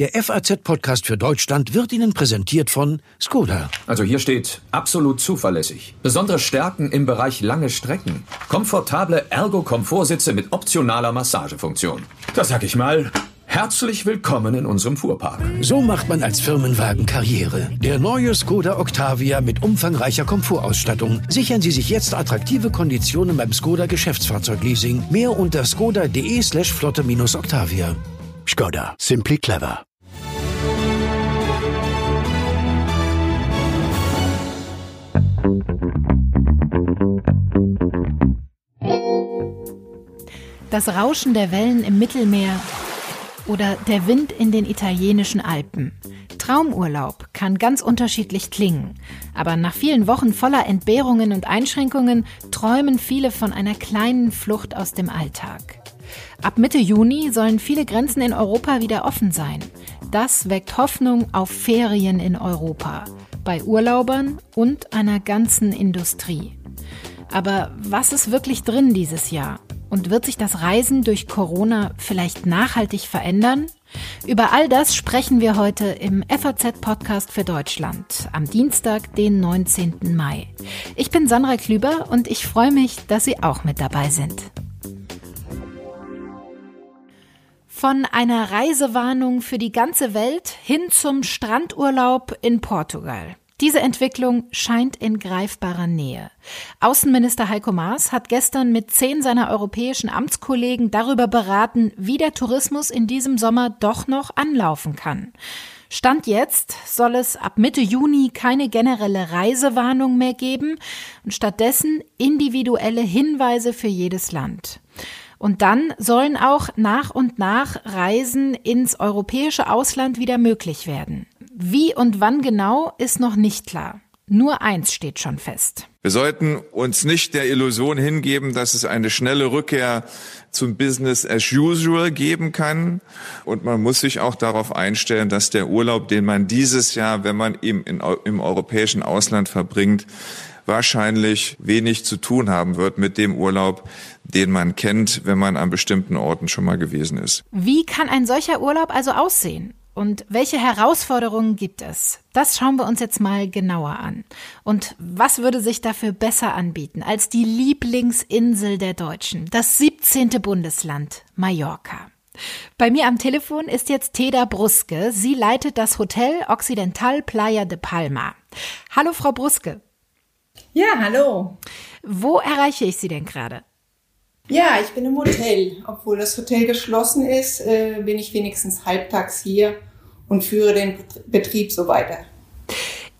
Der FAZ-Podcast für Deutschland wird Ihnen präsentiert von Skoda. Also hier steht absolut zuverlässig. Besondere Stärken im Bereich lange Strecken. Komfortable Ergo-Komfortsitze mit optionaler Massagefunktion. Da sag ich mal, Herzlich willkommen in unserem Fuhrpark. So macht man als Firmenwagen Karriere. Der neue Skoda Octavia mit umfangreicher Komfortausstattung. Sichern Sie sich jetzt attraktive Konditionen beim Skoda Geschäftsfahrzeugleasing. Mehr unter skoda.de slash flotte-octavia. Skoda. Simply clever. Das Rauschen der Wellen im Mittelmeer oder der Wind in den italienischen Alpen. Traumurlaub kann ganz unterschiedlich klingen, aber nach vielen Wochen voller Entbehrungen und Einschränkungen träumen viele von einer kleinen Flucht aus dem Alltag. Ab Mitte Juni sollen viele Grenzen in Europa wieder offen sein. Das weckt Hoffnung auf Ferien in Europa, bei Urlaubern und einer ganzen Industrie. Aber was ist wirklich drin dieses Jahr? Und wird sich das Reisen durch Corona vielleicht nachhaltig verändern? Über all das sprechen wir heute im FAZ-Podcast für Deutschland am Dienstag, den 19. Mai. Ich bin Sandra Klüber und ich freue mich, dass Sie auch mit dabei sind. Von einer Reisewarnung für die ganze Welt hin zum Strandurlaub in Portugal. Diese Entwicklung scheint in greifbarer Nähe. Außenminister Heiko Maas hat gestern mit zehn seiner europäischen Amtskollegen darüber beraten, wie der Tourismus in diesem Sommer doch noch anlaufen kann. Stand jetzt soll es ab Mitte Juni keine generelle Reisewarnung mehr geben und stattdessen individuelle Hinweise für jedes Land. Und dann sollen auch nach und nach Reisen ins europäische Ausland wieder möglich werden. Wie und wann genau ist noch nicht klar. Nur eins steht schon fest. Wir sollten uns nicht der Illusion hingeben, dass es eine schnelle Rückkehr zum Business as usual geben kann. Und man muss sich auch darauf einstellen, dass der Urlaub, den man dieses Jahr, wenn man in, im europäischen Ausland verbringt, wahrscheinlich wenig zu tun haben wird mit dem Urlaub, den man kennt, wenn man an bestimmten Orten schon mal gewesen ist. Wie kann ein solcher Urlaub also aussehen? Und welche Herausforderungen gibt es? Das schauen wir uns jetzt mal genauer an. Und was würde sich dafür besser anbieten als die Lieblingsinsel der Deutschen, das 17. Bundesland Mallorca? Bei mir am Telefon ist jetzt Teda Bruske. Sie leitet das Hotel Occidental Playa de Palma. Hallo, Frau Bruske. Ja, hallo. Wo erreiche ich Sie denn gerade? Ja, ich bin im Hotel. Obwohl das Hotel geschlossen ist, äh, bin ich wenigstens halbtags hier und führe den Betrieb so weiter.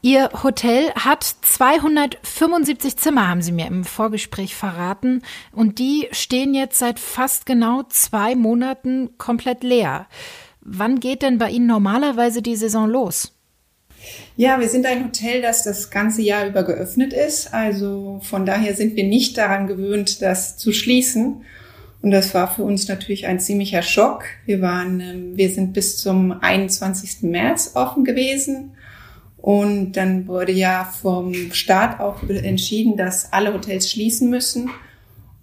Ihr Hotel hat 275 Zimmer, haben Sie mir im Vorgespräch verraten. Und die stehen jetzt seit fast genau zwei Monaten komplett leer. Wann geht denn bei Ihnen normalerweise die Saison los? Ja, wir sind ein Hotel, das das ganze Jahr über geöffnet ist. Also von daher sind wir nicht daran gewöhnt, das zu schließen. Und das war für uns natürlich ein ziemlicher Schock. Wir waren, ähm, wir sind bis zum 21. März offen gewesen. Und dann wurde ja vom Staat auch entschieden, dass alle Hotels schließen müssen.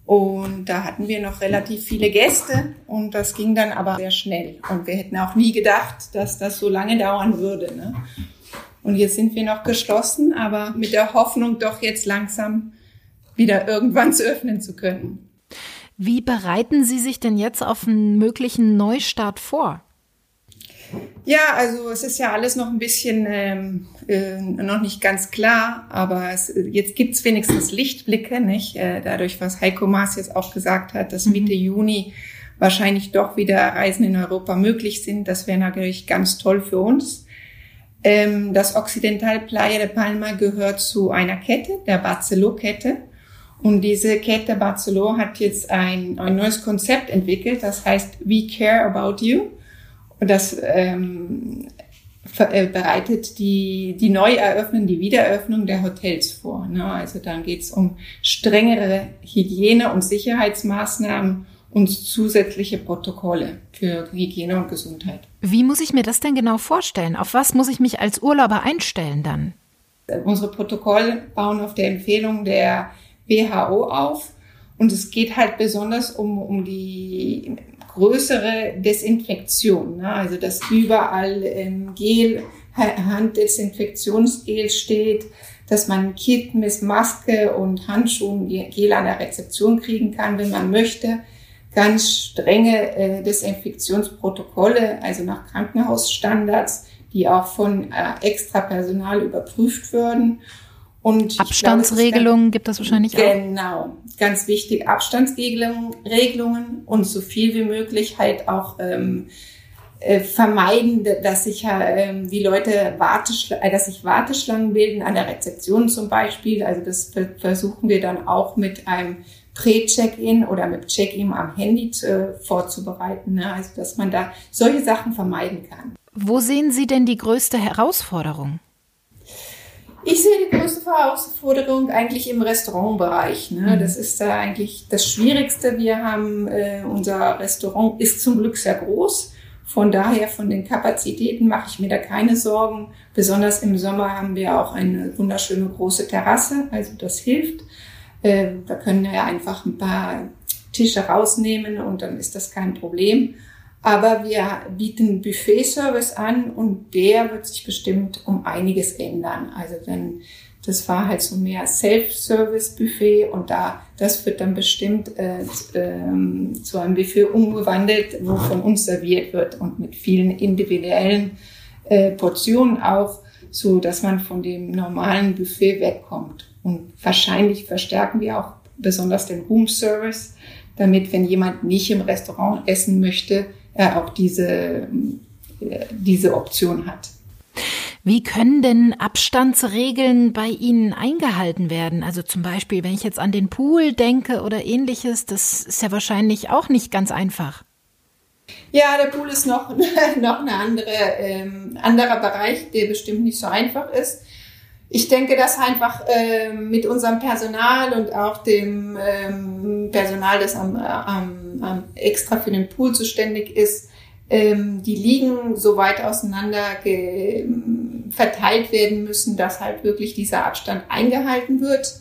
Und da hatten wir noch relativ viele Gäste und das ging dann aber sehr schnell. Und wir hätten auch nie gedacht, dass das so lange dauern würde. Ne? Und jetzt sind wir noch geschlossen, aber mit der Hoffnung, doch jetzt langsam wieder irgendwann zu öffnen zu können. Wie bereiten Sie sich denn jetzt auf einen möglichen Neustart vor? Ja, also es ist ja alles noch ein bisschen ähm, äh, noch nicht ganz klar, aber es, jetzt gibt's wenigstens Lichtblicke, nicht? Äh, dadurch, was Heiko Maas jetzt auch gesagt hat, dass Mitte Juni wahrscheinlich doch wieder Reisen in Europa möglich sind. Das wäre natürlich ganz toll für uns. Ähm, das Occidental Playa de Palma gehört zu einer Kette, der Barceló-Kette. Und diese Kette Barceló hat jetzt ein, ein neues Konzept entwickelt, das heißt We Care About You. Und das ähm, äh, bereitet die, die Neueröffnung, die Wiedereröffnung der Hotels vor. Ne? Also dann geht's um strengere Hygiene- und Sicherheitsmaßnahmen und zusätzliche Protokolle für Hygiene und Gesundheit. Wie muss ich mir das denn genau vorstellen? Auf was muss ich mich als Urlauber einstellen dann? Unsere Protokolle bauen auf der Empfehlung der WHO auf und es geht halt besonders um, um die größere Desinfektion. Ne? Also dass überall ähm, Gel, Handdesinfektionsgel steht, dass man Kit mit Maske und Handschuhen Gel an der Rezeption kriegen kann, wenn man möchte. Ganz strenge äh, Desinfektionsprotokolle, also nach Krankenhausstandards, die auch von äh, extra Personal überprüft würden. Und Abstandsregelungen gibt es wahrscheinlich auch. Genau, ganz wichtig. Abstandsregelungen und so viel wie möglich halt auch ähm, äh, vermeiden, dass sich äh, die Leute Warteschlangen, äh, dass sich Warteschlangen bilden an der Rezeption zum Beispiel. Also das versuchen wir dann auch mit einem Prä-Check-in oder mit Check-in am Handy zu, vorzubereiten. Ne? Also dass man da solche Sachen vermeiden kann. Wo sehen Sie denn die größte Herausforderung? Ich sehe die größte Herausforderung eigentlich im Restaurantbereich. Ne? Mhm. Das ist da eigentlich das Schwierigste. Wir haben, äh, unser Restaurant ist zum Glück sehr groß. Von daher, von den Kapazitäten mache ich mir da keine Sorgen. Besonders im Sommer haben wir auch eine wunderschöne große Terrasse, also das hilft. Äh, da können wir einfach ein paar Tische rausnehmen und dann ist das kein Problem. Aber wir bieten Buffet-Service an und der wird sich bestimmt um einiges ändern. Also dann, das war halt so mehr Self-Service-Buffet und da, das wird dann bestimmt äh, äh, zu einem Buffet umgewandelt, wo von uns serviert wird und mit vielen individuellen äh, Portionen auch, so dass man von dem normalen Buffet wegkommt. Und wahrscheinlich verstärken wir auch besonders den Room Service, damit, wenn jemand nicht im Restaurant essen möchte, er auch diese, diese Option hat. Wie können denn Abstandsregeln bei Ihnen eingehalten werden? Also zum Beispiel, wenn ich jetzt an den Pool denke oder ähnliches, das ist ja wahrscheinlich auch nicht ganz einfach. Ja, der Pool ist noch, noch ein andere, ähm, anderer Bereich, der bestimmt nicht so einfach ist. Ich denke, dass einfach äh, mit unserem Personal und auch dem ähm, Personal, das am, am, am extra für den Pool zuständig ist, ähm, die Liegen so weit auseinander verteilt werden müssen, dass halt wirklich dieser Abstand eingehalten wird.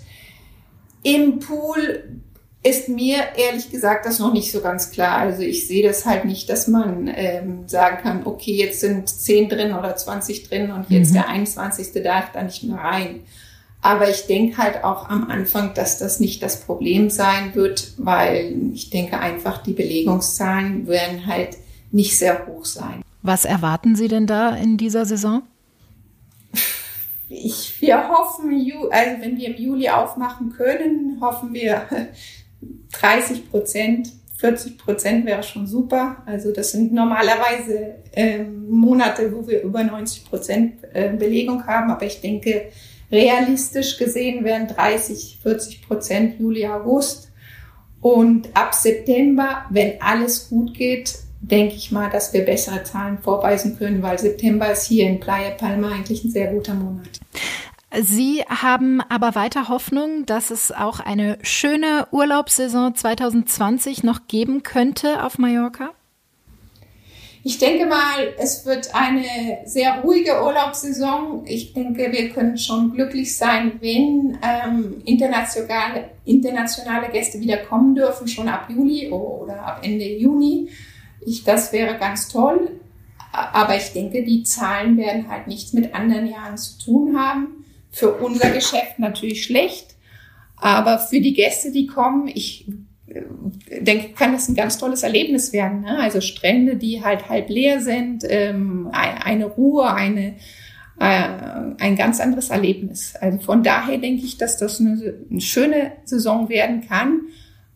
Im Pool ist mir ehrlich gesagt das noch nicht so ganz klar. Also ich sehe das halt nicht, dass man ähm, sagen kann, okay, jetzt sind 10 drin oder 20 drin und jetzt mhm. der 21. darf da nicht mehr rein. Aber ich denke halt auch am Anfang, dass das nicht das Problem sein wird, weil ich denke einfach, die Belegungszahlen werden halt nicht sehr hoch sein. Was erwarten Sie denn da in dieser Saison? Ich, wir hoffen, also wenn wir im Juli aufmachen können, hoffen wir 30 Prozent, 40 Prozent wäre schon super. Also das sind normalerweise äh, Monate, wo wir über 90 Prozent äh, Belegung haben. Aber ich denke, realistisch gesehen wären 30, 40 Prozent Juli, August. Und ab September, wenn alles gut geht, denke ich mal, dass wir bessere Zahlen vorweisen können, weil September ist hier in Playa Palma eigentlich ein sehr guter Monat. Sie haben aber weiter Hoffnung, dass es auch eine schöne Urlaubssaison 2020 noch geben könnte auf Mallorca? Ich denke mal, es wird eine sehr ruhige Urlaubssaison. Ich denke, wir können schon glücklich sein, wenn ähm, internationale, internationale Gäste wieder kommen dürfen, schon ab Juli oder ab Ende Juni. Ich, das wäre ganz toll. Aber ich denke, die Zahlen werden halt nichts mit anderen Jahren zu tun haben für unser Geschäft natürlich schlecht, aber für die Gäste, die kommen, ich äh, denke, kann das ein ganz tolles Erlebnis werden. Ne? Also Strände, die halt halb leer sind, ähm, eine Ruhe, eine, äh, ein ganz anderes Erlebnis. Also von daher denke ich, dass das eine, eine schöne Saison werden kann,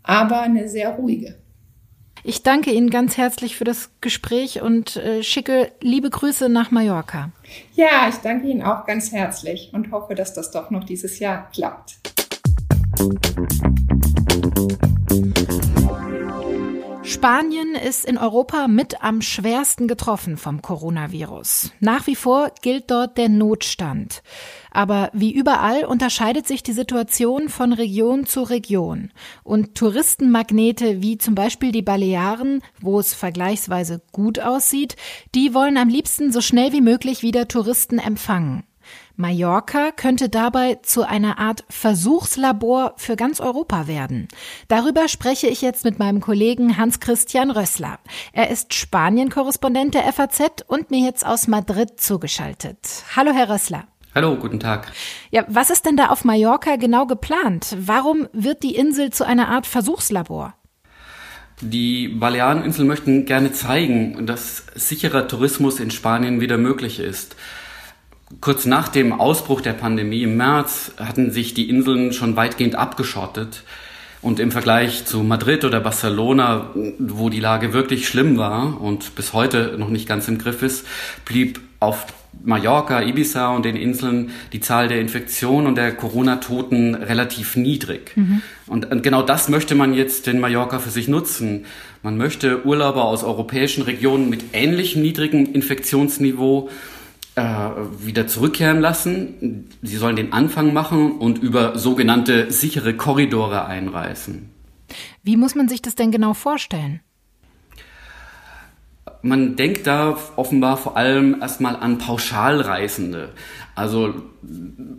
aber eine sehr ruhige. Ich danke Ihnen ganz herzlich für das Gespräch und äh, schicke liebe Grüße nach Mallorca. Ja, ich danke Ihnen auch ganz herzlich und hoffe, dass das doch noch dieses Jahr klappt. Spanien ist in Europa mit am schwersten getroffen vom Coronavirus. Nach wie vor gilt dort der Notstand. Aber wie überall unterscheidet sich die Situation von Region zu Region. Und Touristenmagnete wie zum Beispiel die Balearen, wo es vergleichsweise gut aussieht, die wollen am liebsten so schnell wie möglich wieder Touristen empfangen. Mallorca könnte dabei zu einer Art Versuchslabor für ganz Europa werden. Darüber spreche ich jetzt mit meinem Kollegen Hans-Christian Rössler. Er ist Spanien-Korrespondent der FAZ und mir jetzt aus Madrid zugeschaltet. Hallo, Herr Rössler. Hallo, guten Tag. Ja, was ist denn da auf Mallorca genau geplant? Warum wird die Insel zu einer Art Versuchslabor? Die Baleareninseln möchten gerne zeigen, dass sicherer Tourismus in Spanien wieder möglich ist. Kurz nach dem Ausbruch der Pandemie im März hatten sich die Inseln schon weitgehend abgeschottet. Und im Vergleich zu Madrid oder Barcelona, wo die Lage wirklich schlimm war und bis heute noch nicht ganz im Griff ist, blieb auf Mallorca, Ibiza und den Inseln die Zahl der Infektionen und der Corona-Toten relativ niedrig. Mhm. Und, genau das möchte man jetzt in Mallorca für sich nutzen. Man möchte Urlauber aus europäischen Regionen mit ähnlichem niedrigem Infektionsniveau äh, wieder zurückkehren lassen. Sie sollen den Anfang machen und über sogenannte sichere Korridore einreisen. Wie muss man sich das denn genau vorstellen? Man denkt da offenbar vor allem erstmal an Pauschalreisende. Also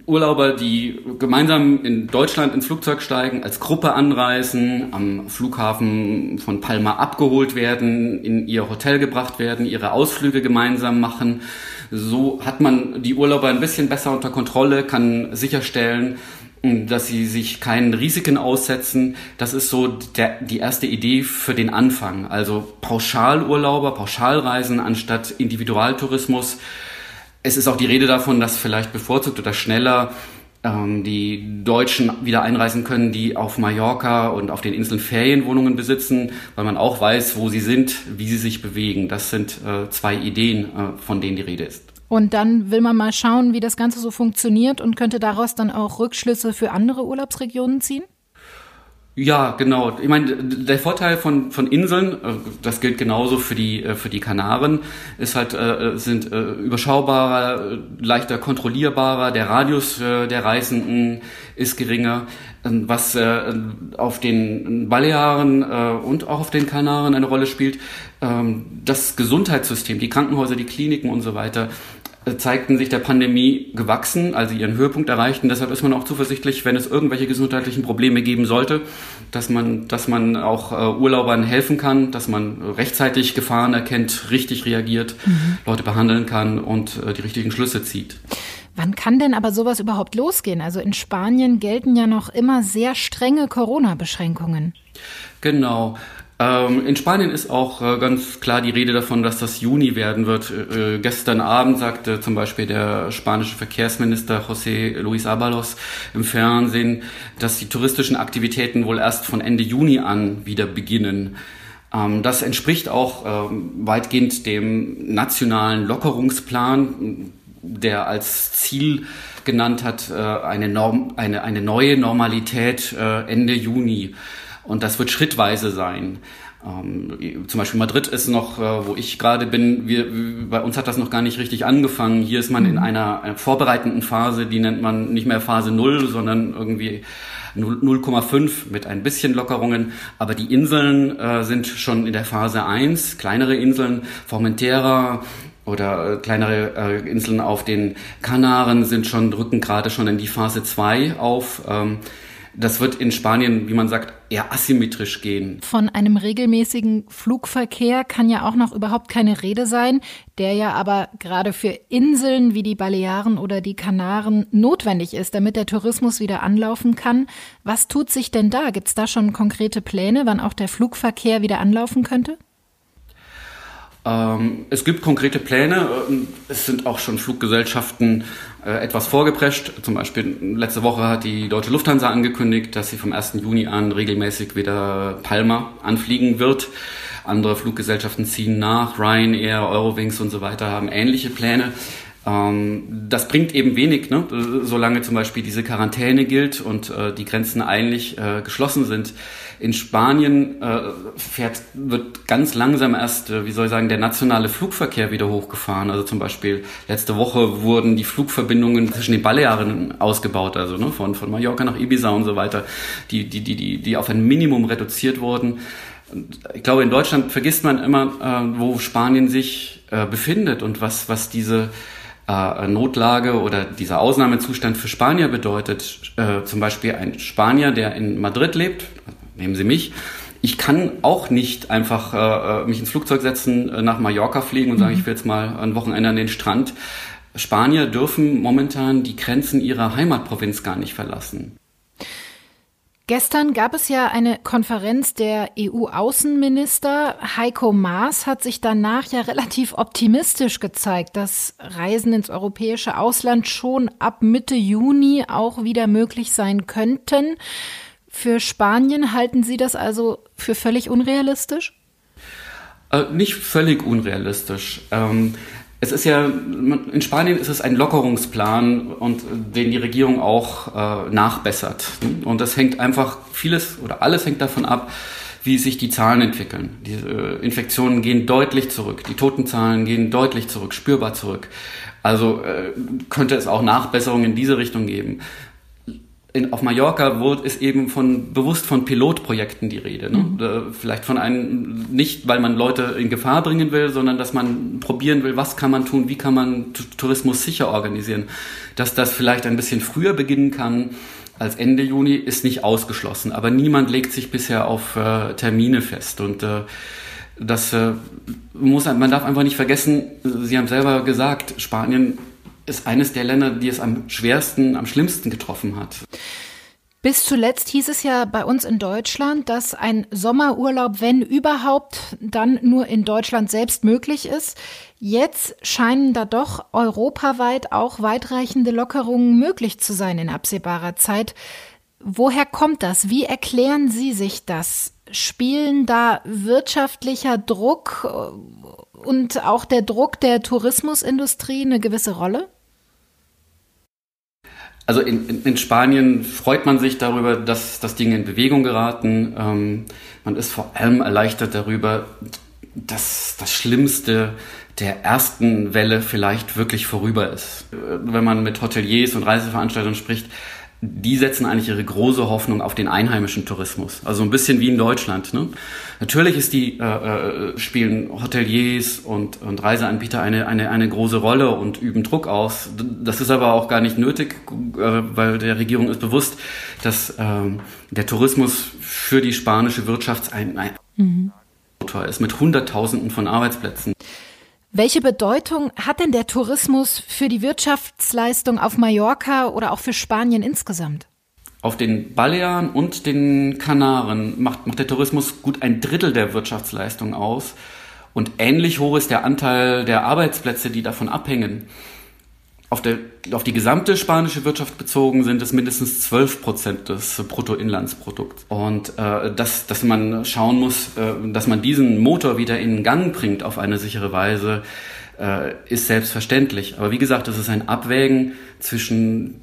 Urlauber, die gemeinsam in Deutschland ins Flugzeug steigen, als Gruppe anreisen, am Flughafen von Palma abgeholt werden, in ihr Hotel gebracht werden, ihre Ausflüge gemeinsam machen. So hat man die Urlauber ein bisschen besser unter Kontrolle, kann sicherstellen, dass sie sich keinen Risiken aussetzen. Das ist so der, die erste Idee für den Anfang. Also Pauschalurlauber, Pauschalreisen anstatt Individualtourismus. Es ist auch die Rede davon, dass vielleicht bevorzugt oder schneller ähm, die Deutschen wieder einreisen können, die auf Mallorca und auf den Inseln Ferienwohnungen besitzen, weil man auch weiß, wo sie sind, wie sie sich bewegen. Das sind äh, zwei Ideen, äh, von denen die Rede ist. Und dann will man mal schauen, wie das Ganze so funktioniert und könnte daraus dann auch Rückschlüsse für andere Urlaubsregionen ziehen? Ja, genau. Ich meine, der Vorteil von, von Inseln, äh, das gilt genauso für die, äh, für die Kanaren, ist halt, äh, sind überschaubarer, leichter kontrollierbarer, der Radius der Reisenden ist geringer, ähm, was auf den Balearen und auch auf den Kanaren eine Rolle spielt. Ähm, das Gesundheitssystem, die Krankenhäuser, die Kliniken und so weiter zeigten sich der Pandemie gewachsen, also ihren Höhepunkt erreichten. Deshalb ist man auch zuversichtlich, wenn es irgendwelche gesundheitlichen Probleme geben sollte, dass man, dass man auch äh, Urlaubern helfen kann, dass man rechtzeitig Gefahren erkennt, richtig reagiert, mhm. Leute behandeln kann und äh, die richtigen Schlüsse zieht. Wann kann denn aber sowas überhaupt losgehen? Also in Spanien gelten ja noch immer sehr strenge Corona-Beschränkungen. Genau. Ähm, in Spanien ist auch äh, ganz klar die Rede davon, dass das Juni werden wird. Äh, gestern Abend sagte zum Beispiel der spanische Verkehrsminister José Luis Abalos im Fernsehen, dass die touristischen Aktivitäten wohl erst von Ende Juni an wieder beginnen. Ähm, das entspricht auch ähm, weitgehend dem nationalen Lockerungsplan, der als Ziel genannt hat, äh, eine, Norm, eine, eine neue Normalität äh, Ende Juni. Und das wird schrittweise sein. Ähm, zum Beispiel Madrid ist noch, äh, wo ich gerade bin, wir, bei uns hat das noch gar nicht richtig angefangen. Hier ist man in mhm. einer, einer vorbereitenden Phase, die nennt man nicht mehr Phase 0, sondern irgendwie 0,5 mit ein bisschen Lockerungen. Aber die Inseln äh, sind schon in der Phase 1, kleinere Inseln, Formentera, oder äh, kleinere äh, Inseln auf den Kanaren sind schon, rücken gerade schon in die Phase 2 auf. Ähm, das wird in Spanien, wie man sagt, eher asymmetrisch gehen. Von einem regelmäßigen Flugverkehr kann ja auch noch überhaupt keine Rede sein, der ja aber gerade für Inseln wie die Balearen oder die Kanaren notwendig ist, damit der Tourismus wieder anlaufen kann. Was tut sich denn da? Gibt es da schon konkrete Pläne, wann auch der Flugverkehr wieder anlaufen könnte? Ähm, es gibt konkrete Pläne. Es sind auch schon Fluggesellschaften äh, etwas vorgeprescht. Zum Beispiel letzte Woche hat die Deutsche Lufthansa angekündigt, dass sie vom 1. Juni an regelmäßig wieder Palma anfliegen wird. Andere Fluggesellschaften ziehen nach. Ryanair, Eurowings und so weiter haben ähnliche Pläne. Ähm, das bringt eben wenig, ne? solange zum Beispiel diese Quarantäne gilt und äh, die Grenzen eigentlich äh, geschlossen sind. In Spanien äh, fährt, wird ganz langsam erst, äh, wie soll ich sagen, der nationale Flugverkehr wieder hochgefahren. Also zum Beispiel letzte Woche wurden die Flugverbindungen zwischen den Balearen ausgebaut, also ne, von, von Mallorca nach Ibiza und so weiter, die, die, die, die, die auf ein Minimum reduziert wurden. Ich glaube, in Deutschland vergisst man immer, äh, wo Spanien sich äh, befindet und was, was diese äh, Notlage oder dieser Ausnahmezustand für Spanier bedeutet, äh, zum Beispiel ein Spanier, der in Madrid lebt, nehmen Sie mich, ich kann auch nicht einfach äh, mich ins Flugzeug setzen, äh, nach Mallorca fliegen und sagen, mhm. ich will jetzt mal ein Wochenende an den Strand. Spanier dürfen momentan die Grenzen ihrer Heimatprovinz gar nicht verlassen. Gestern gab es ja eine Konferenz der EU-Außenminister. Heiko Maas hat sich danach ja relativ optimistisch gezeigt, dass Reisen ins europäische Ausland schon ab Mitte Juni auch wieder möglich sein könnten. Für Spanien halten Sie das also für völlig unrealistisch? Äh, nicht völlig unrealistisch. Ähm, es ist ja, in Spanien ist es ein Lockerungsplan und den die Regierung auch äh, nachbessert. Und das hängt einfach vieles oder alles hängt davon ab, wie sich die Zahlen entwickeln. Die äh, Infektionen gehen deutlich zurück, die Totenzahlen gehen deutlich zurück, spürbar zurück. Also äh, könnte es auch Nachbesserungen in diese Richtung geben in, auf Mallorca wurde, ist eben von, bewusst von Pilotprojekten die Rede. Ne? Mhm. Vielleicht von einem, nicht weil man Leute in Gefahr bringen will, sondern dass man probieren will, was kann man tun, wie kann man Tourismus sicher organisieren. Dass das vielleicht ein bisschen früher beginnen kann als Ende Juni, ist nicht ausgeschlossen. Aber niemand legt sich bisher auf äh, Termine fest. Und äh, das äh, muss, man darf einfach nicht vergessen, Sie haben selber gesagt, Spanien ist eines der Länder, die es am schwersten, am schlimmsten getroffen hat. Bis zuletzt hieß es ja bei uns in Deutschland, dass ein Sommerurlaub, wenn überhaupt, dann nur in Deutschland selbst möglich ist. Jetzt scheinen da doch europaweit auch weitreichende Lockerungen möglich zu sein in absehbarer Zeit. Woher kommt das? Wie erklären Sie sich das? Spielen da wirtschaftlicher Druck und auch der Druck der Tourismusindustrie eine gewisse Rolle? Also in, in, Spanien freut man sich darüber, dass, dass Dinge in Bewegung geraten. Ähm, man ist vor allem erleichtert darüber, dass das Schlimmste der ersten Welle vielleicht wirklich vorüber ist. Wenn man mit Hoteliers und Reiseveranstaltern spricht, die setzen eigentlich ihre große Hoffnung auf den einheimischen Tourismus. Also ein bisschen wie in Deutschland. Ne? Natürlich ist die, äh, äh, spielen Hoteliers und, und Reiseanbieter eine, eine, eine große Rolle und üben Druck aus. Das ist aber auch gar nicht nötig, äh, weil der Regierung ist bewusst, dass äh, der Tourismus für die spanische Wirtschaft ein, ein mhm. ist mit Hunderttausenden von Arbeitsplätzen. Welche Bedeutung hat denn der Tourismus für die Wirtschaftsleistung auf Mallorca oder auch für Spanien insgesamt? Auf den Balearen und den Kanaren macht, macht der Tourismus gut ein Drittel der Wirtschaftsleistung aus. Und ähnlich hoch ist der Anteil der Arbeitsplätze, die davon abhängen auf, der, auf die gesamte spanische Wirtschaft bezogen sind es mindestens 12 Prozent des Bruttoinlandsprodukts. Und äh, dass, dass man schauen muss, äh, dass man diesen Motor wieder in Gang bringt auf eine sichere Weise, äh, ist selbstverständlich. Aber wie gesagt, es ist ein Abwägen zwischen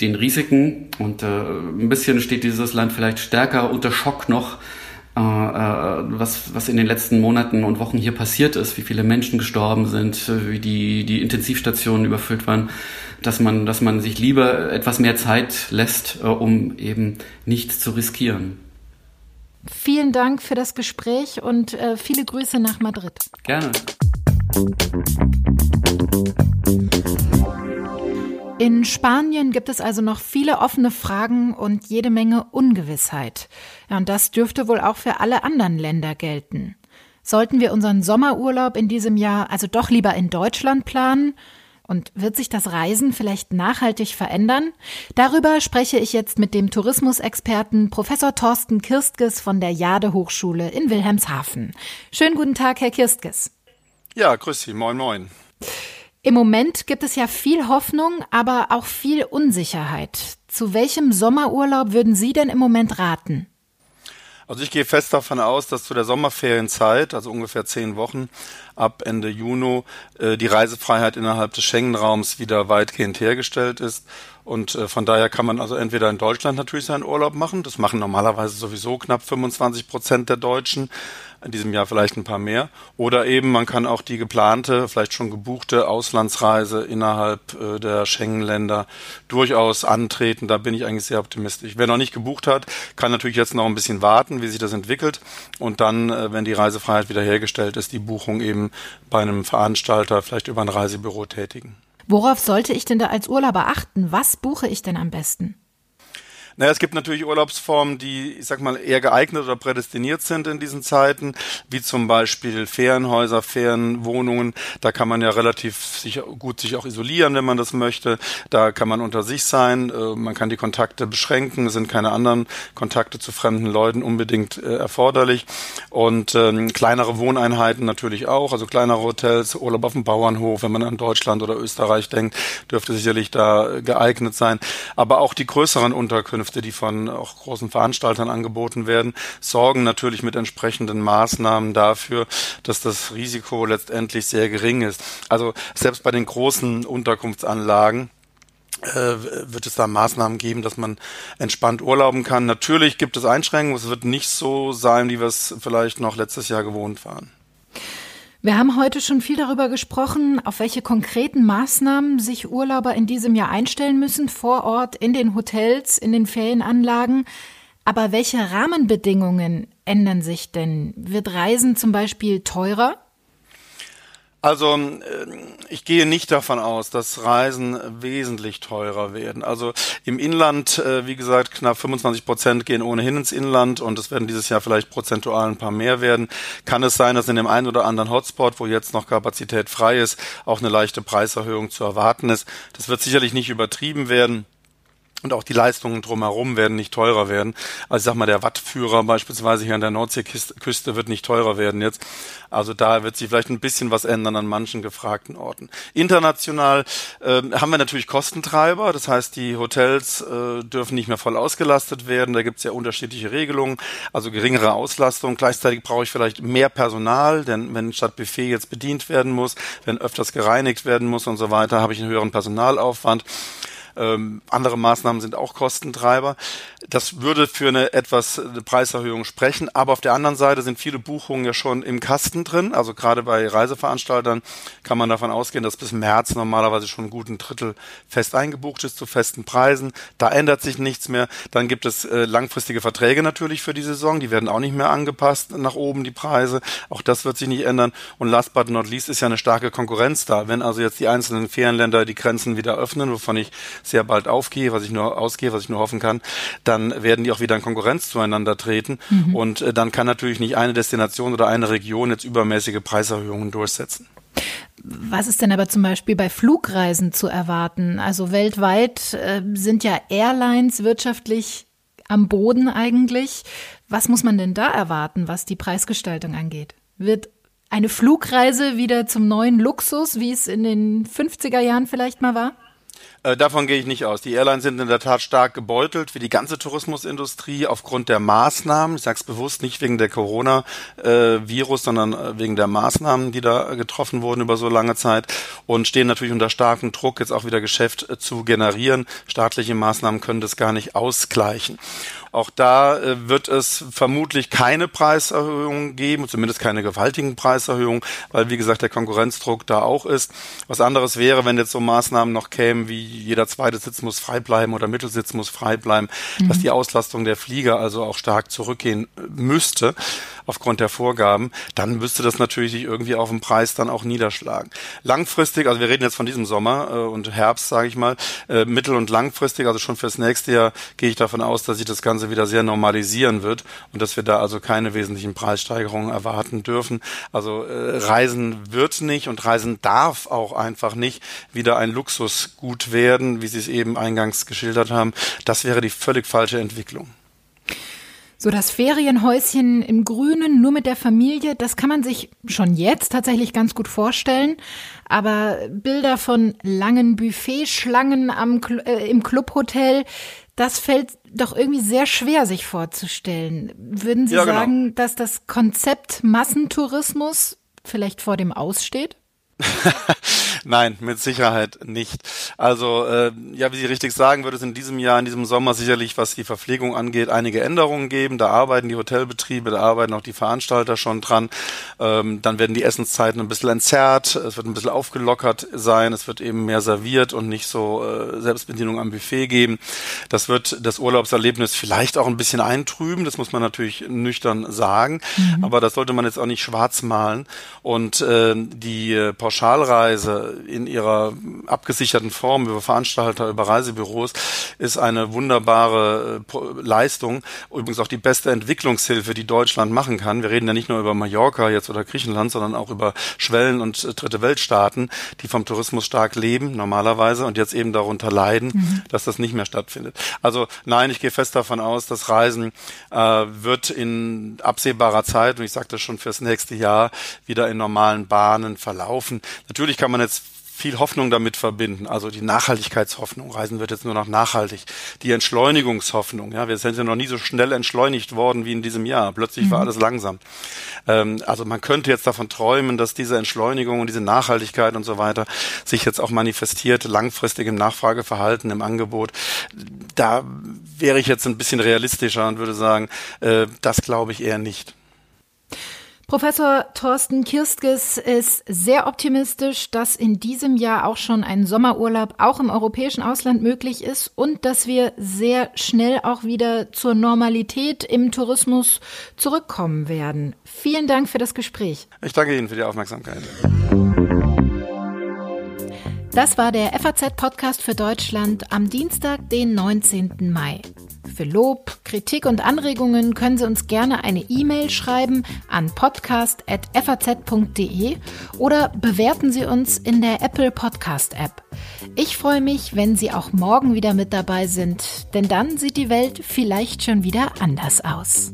den Risiken und äh, ein bisschen steht dieses Land vielleicht stärker unter Schock noch äh, äh, was, was in den letzten Monaten und Wochen hier passiert ist, wie viele Menschen gestorben sind, wie die, die Intensivstationen überfüllt waren, dass man, dass man sich lieber etwas mehr Zeit lässt, äh, um eben nichts zu riskieren. Vielen Dank für das Gespräch und äh, viele Grüße nach Madrid. Gerne. In Spanien gibt es also noch viele offene Fragen und jede Menge Ungewissheit. Ja, und das dürfte wohl auch für alle anderen Länder gelten. Sollten wir unseren Sommerurlaub in diesem Jahr also doch lieber in Deutschland planen? Und wird sich das Reisen vielleicht nachhaltig verändern? Darüber spreche ich jetzt mit dem Tourismusexperten Professor Thorsten Kirstges von der Jade Hochschule in Wilhelmshaven. Schönen guten Tag, Herr Kirstges. Ja, grüß Sie. Moin, moin. Im Moment gibt es ja viel Hoffnung, aber auch viel Unsicherheit. Zu welchem Sommerurlaub würden Sie denn im Moment raten? Also ich gehe fest davon aus, dass zu der Sommerferienzeit, also ungefähr zehn Wochen ab Ende Juni, äh, die Reisefreiheit innerhalb des Schengen-Raums wieder weitgehend hergestellt ist. Und äh, von daher kann man also entweder in Deutschland natürlich seinen Urlaub machen. Das machen normalerweise sowieso knapp 25 Prozent der Deutschen in diesem Jahr vielleicht ein paar mehr. Oder eben man kann auch die geplante, vielleicht schon gebuchte Auslandsreise innerhalb äh, der Schengen-Länder durchaus antreten. Da bin ich eigentlich sehr optimistisch. Wer noch nicht gebucht hat, kann natürlich jetzt noch ein bisschen warten, wie sich das entwickelt. Und dann, äh, wenn die Reisefreiheit wiederhergestellt ist, die Buchung eben bei einem Veranstalter, vielleicht über ein Reisebüro tätigen. Worauf sollte ich denn da als Urlauber achten? Was buche ich denn am besten? Naja, es gibt natürlich Urlaubsformen, die, ich sag mal, eher geeignet oder prädestiniert sind in diesen Zeiten, wie zum Beispiel Ferienhäuser, Ferienwohnungen. Da kann man ja relativ sich, gut sich auch isolieren, wenn man das möchte. Da kann man unter sich sein, äh, man kann die Kontakte beschränken, es sind keine anderen Kontakte zu fremden Leuten unbedingt äh, erforderlich. Und ähm, kleinere Wohneinheiten natürlich auch, also kleinere Hotels, Urlaub auf dem Bauernhof, wenn man an Deutschland oder Österreich denkt, dürfte sicherlich da geeignet sein. Aber auch die größeren Unterkünfte Unterkünfte, die von auch großen Veranstaltern angeboten werden, sorgen natürlich mit entsprechenden Maßnahmen dafür, dass das Risiko letztendlich sehr gering ist. Also selbst bei den großen Unterkunftsanlagen äh, wird es da Maßnahmen geben, dass man entspannt urlauben kann. Natürlich gibt es Einschränkungen, es wird nicht so sein, wie wir es vielleicht noch letztes Jahr gewohnt waren. Wir haben heute schon viel darüber gesprochen, auf welche konkreten Maßnahmen sich Urlauber in diesem Jahr einstellen müssen, vor Ort, in den Hotels, in den Ferienanlagen. Aber welche Rahmenbedingungen ändern sich denn? Wird Reisen zum Beispiel teurer? Also äh, ich gehe nicht davon aus, dass Reisen wesentlich teurer werden. Also im Inland, äh, wie gesagt, knapp 25 Prozent gehen ohnehin ins Inland und es werden dieses Jahr vielleicht prozentual ein paar mehr werden. Kann es sein, dass in dem einen oder anderen Hotspot, wo jetzt noch Kapazität frei ist, auch eine leichte Preiserhöhung zu erwarten ist. Das wird sicherlich nicht übertrieben werden. Und auch die Leistungen drumherum werden nicht teurer werden. Also ich sag mal, der Wattführer beispielsweise hier an der Nordseeküste wird nicht teurer werden jetzt. Also da wird sich vielleicht ein bisschen was ändern an manchen gefragten Orten. International äh, haben wir natürlich Kostentreiber. Das heißt, die Hotels äh, dürfen nicht mehr voll ausgelastet werden. Da gibt es ja unterschiedliche Regelungen. Also geringere Auslastung. Gleichzeitig brauche ich vielleicht mehr Personal, denn wenn statt Buffet jetzt bedient werden muss, wenn öfters gereinigt werden muss und so weiter, habe ich einen höheren Personalaufwand. Ähm, andere Maßnahmen sind auch Kostentreiber. Das würde für eine etwas eine Preiserhöhung sprechen. Aber auf der anderen Seite sind viele Buchungen ja schon im Kasten drin. Also gerade bei Reiseveranstaltern kann man davon ausgehen, dass bis März normalerweise schon einen guten Drittel fest eingebucht ist zu festen Preisen. Da ändert sich nichts mehr. Dann gibt es äh, langfristige Verträge natürlich für die Saison. Die werden auch nicht mehr angepasst nach oben, die Preise. Auch das wird sich nicht ändern. Und last but not least ist ja eine starke Konkurrenz da. Wenn also jetzt die einzelnen Ferienländer die Grenzen wieder öffnen, wovon ich sehr bald aufgehe, was ich nur ausgehe, was ich nur hoffen kann, dann werden die auch wieder in Konkurrenz zueinander treten. Mhm. Und äh, dann kann natürlich nicht eine Destination oder eine Region jetzt übermäßige Preiserhöhungen durchsetzen. Was ist denn aber zum Beispiel bei Flugreisen zu erwarten? Also weltweit äh, sind ja Airlines wirtschaftlich am Boden eigentlich. Was muss man denn da erwarten, was die Preisgestaltung angeht? Wird eine Flugreise wieder zum neuen Luxus, wie es in den 50er Jahren vielleicht mal war? Äh, davon gehe ich nicht aus. Die Airlines sind in der Tat stark gebeutelt, wie die ganze Tourismusindustrie, aufgrund der Maßnahmen. Ich sage es bewusst nicht wegen der Corona-Virus, sondern äh, wegen der Maßnahmen, die da getroffen wurden über so lange Zeit und stehen natürlich unter starkem Druck, jetzt auch wieder Geschäft äh, zu generieren. Staatliche Maßnahmen können das gar nicht ausgleichen. Auch da äh, wird es vermutlich keine Preiserhöhungen geben, zumindest keine gewaltigen Preiserhöhungen, weil wie gesagt der Konkurrenzdruck da auch ist. Was anderes wäre, wenn jetzt so Maßnahmen noch kämen, wie jeder zweite Sitz muss frei bleiben oder Mittelsitz muss frei bleiben, mhm. dass die Auslastung der Flieger also auch stark zurückgehen müsste aufgrund der Vorgaben, dann müsste das natürlich sich irgendwie auf den Preis dann auch niederschlagen. Langfristig, also wir reden jetzt von diesem Sommer äh, und Herbst, sage ich mal, äh, mittel- und langfristig, also schon fürs nächste Jahr, gehe ich davon aus, dass sich das Ganze wieder sehr normalisieren wird und dass wir da also keine wesentlichen Preissteigerungen erwarten dürfen. Also äh, Reisen wird nicht und Reisen darf auch einfach nicht wieder ein Luxusgut werden, wie Sie es eben eingangs geschildert haben. Das wäre die völlig falsche Entwicklung. So das Ferienhäuschen im Grünen, nur mit der Familie, das kann man sich schon jetzt tatsächlich ganz gut vorstellen. Aber Bilder von langen Buffetschlangen am, äh, im Clubhotel, das fällt doch irgendwie sehr schwer sich vorzustellen. Würden Sie ja, genau. sagen, dass das Konzept Massentourismus vielleicht vor dem Aussteht? Nein, mit Sicherheit nicht. Also äh, ja, wie Sie richtig sagen, wird es in diesem Jahr, in diesem Sommer sicherlich, was die Verpflegung angeht, einige Änderungen geben. Da arbeiten die Hotelbetriebe, da arbeiten auch die Veranstalter schon dran. Ähm, dann werden die Essenszeiten ein bisschen entzerrt, es wird ein bisschen aufgelockert sein, es wird eben mehr serviert und nicht so äh, Selbstbedienung am Buffet geben. Das wird das Urlaubserlebnis vielleicht auch ein bisschen eintrüben, das muss man natürlich nüchtern sagen, mhm. aber das sollte man jetzt auch nicht schwarz malen. Und äh, die äh, Pauschalreise in ihrer abgesicherten Form über Veranstalter, über Reisebüros ist eine wunderbare äh, Leistung. Übrigens auch die beste Entwicklungshilfe, die Deutschland machen kann. Wir reden ja nicht nur über Mallorca jetzt oder Griechenland, sondern auch über Schwellen- und äh, Dritte Weltstaaten, die vom Tourismus stark leben, normalerweise, und jetzt eben darunter leiden, mhm. dass das nicht mehr stattfindet. Also nein, ich gehe fest davon aus, dass Reisen äh, wird in absehbarer Zeit, und ich sagte schon fürs nächste Jahr, wieder in normalen Bahnen verlaufen. Natürlich kann man jetzt viel Hoffnung damit verbinden. Also die Nachhaltigkeitshoffnung. Reisen wird jetzt nur noch nachhaltig. Die Entschleunigungshoffnung. Ja, wir sind ja noch nie so schnell entschleunigt worden wie in diesem Jahr. Plötzlich mhm. war alles langsam. Ähm, also man könnte jetzt davon träumen, dass diese Entschleunigung und diese Nachhaltigkeit und so weiter sich jetzt auch manifestiert, langfristig im Nachfrageverhalten, im Angebot. Da wäre ich jetzt ein bisschen realistischer und würde sagen, äh, das glaube ich eher nicht. Professor Thorsten Kirstges ist sehr optimistisch, dass in diesem Jahr auch schon ein Sommerurlaub auch im europäischen Ausland möglich ist und dass wir sehr schnell auch wieder zur Normalität im Tourismus zurückkommen werden. Vielen Dank für das Gespräch. Ich danke Ihnen für die Aufmerksamkeit. Das war der FAZ-Podcast für Deutschland am Dienstag, den 19. Mai. Für Lob, Kritik und Anregungen können Sie uns gerne eine E-Mail schreiben an podcast.faz.de oder bewerten Sie uns in der Apple Podcast App. Ich freue mich, wenn Sie auch morgen wieder mit dabei sind, denn dann sieht die Welt vielleicht schon wieder anders aus.